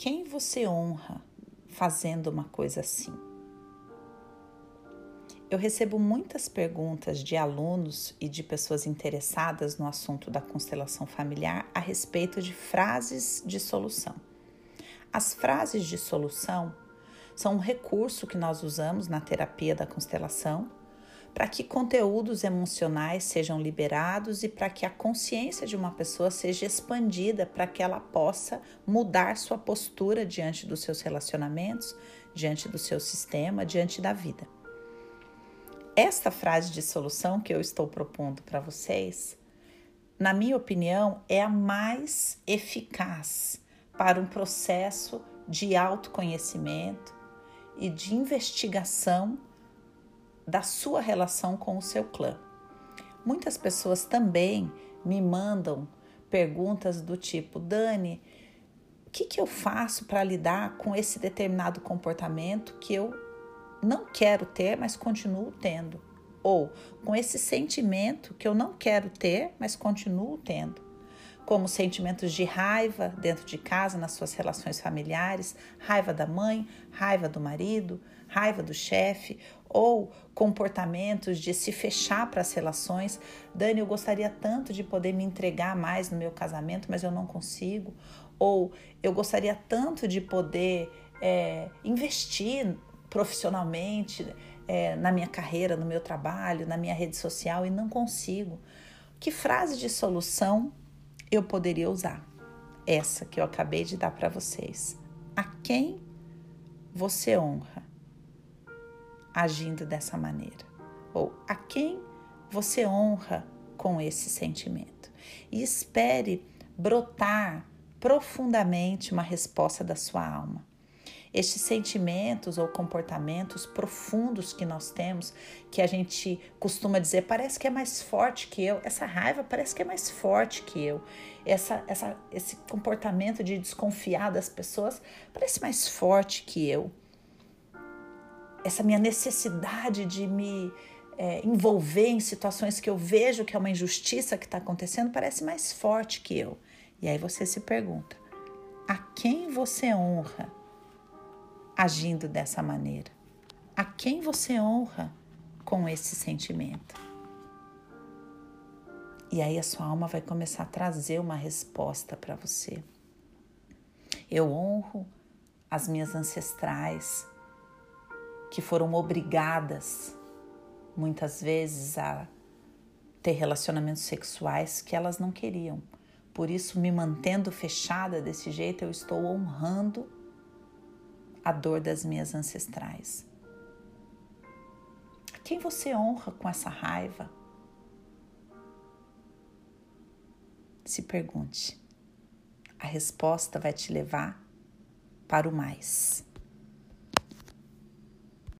quem você honra fazendo uma coisa assim? Eu recebo muitas perguntas de alunos e de pessoas interessadas no assunto da constelação familiar a respeito de frases de solução. As frases de solução são um recurso que nós usamos na terapia da constelação para que conteúdos emocionais sejam liberados e para que a consciência de uma pessoa seja expandida para que ela possa mudar sua postura diante dos seus relacionamentos, diante do seu sistema, diante da vida. Esta frase de solução que eu estou propondo para vocês, na minha opinião, é a mais eficaz para um processo de autoconhecimento e de investigação da sua relação com o seu clã. Muitas pessoas também me mandam perguntas do tipo: Dani, o que, que eu faço para lidar com esse determinado comportamento que eu não quero ter, mas continuo tendo. Ou com esse sentimento que eu não quero ter, mas continuo tendo. Como sentimentos de raiva dentro de casa, nas suas relações familiares, raiva da mãe, raiva do marido, raiva do chefe, ou comportamentos de se fechar para as relações. Dani, eu gostaria tanto de poder me entregar mais no meu casamento, mas eu não consigo. Ou eu gostaria tanto de poder é, investir profissionalmente, é, na minha carreira, no meu trabalho, na minha rede social e não consigo. Que frase de solução eu poderia usar? Essa que eu acabei de dar para vocês. A quem você honra agindo dessa maneira? Ou a quem você honra com esse sentimento? E espere brotar profundamente uma resposta da sua alma estes sentimentos ou comportamentos profundos que nós temos, que a gente costuma dizer, parece que é mais forte que eu, essa raiva parece que é mais forte que eu, essa, essa, esse comportamento de desconfiar das pessoas parece mais forte que eu, essa minha necessidade de me é, envolver em situações que eu vejo que é uma injustiça que está acontecendo parece mais forte que eu. E aí você se pergunta: a quem você honra? agindo dessa maneira? A quem você honra com esse sentimento? E aí a sua alma vai começar a trazer uma resposta para você. Eu honro as minhas ancestrais que foram obrigadas muitas vezes a ter relacionamentos sexuais que elas não queriam. Por isso, me mantendo fechada desse jeito, eu estou honrando a dor das minhas ancestrais? Quem você honra com essa raiva? Se pergunte. A resposta vai te levar para o mais.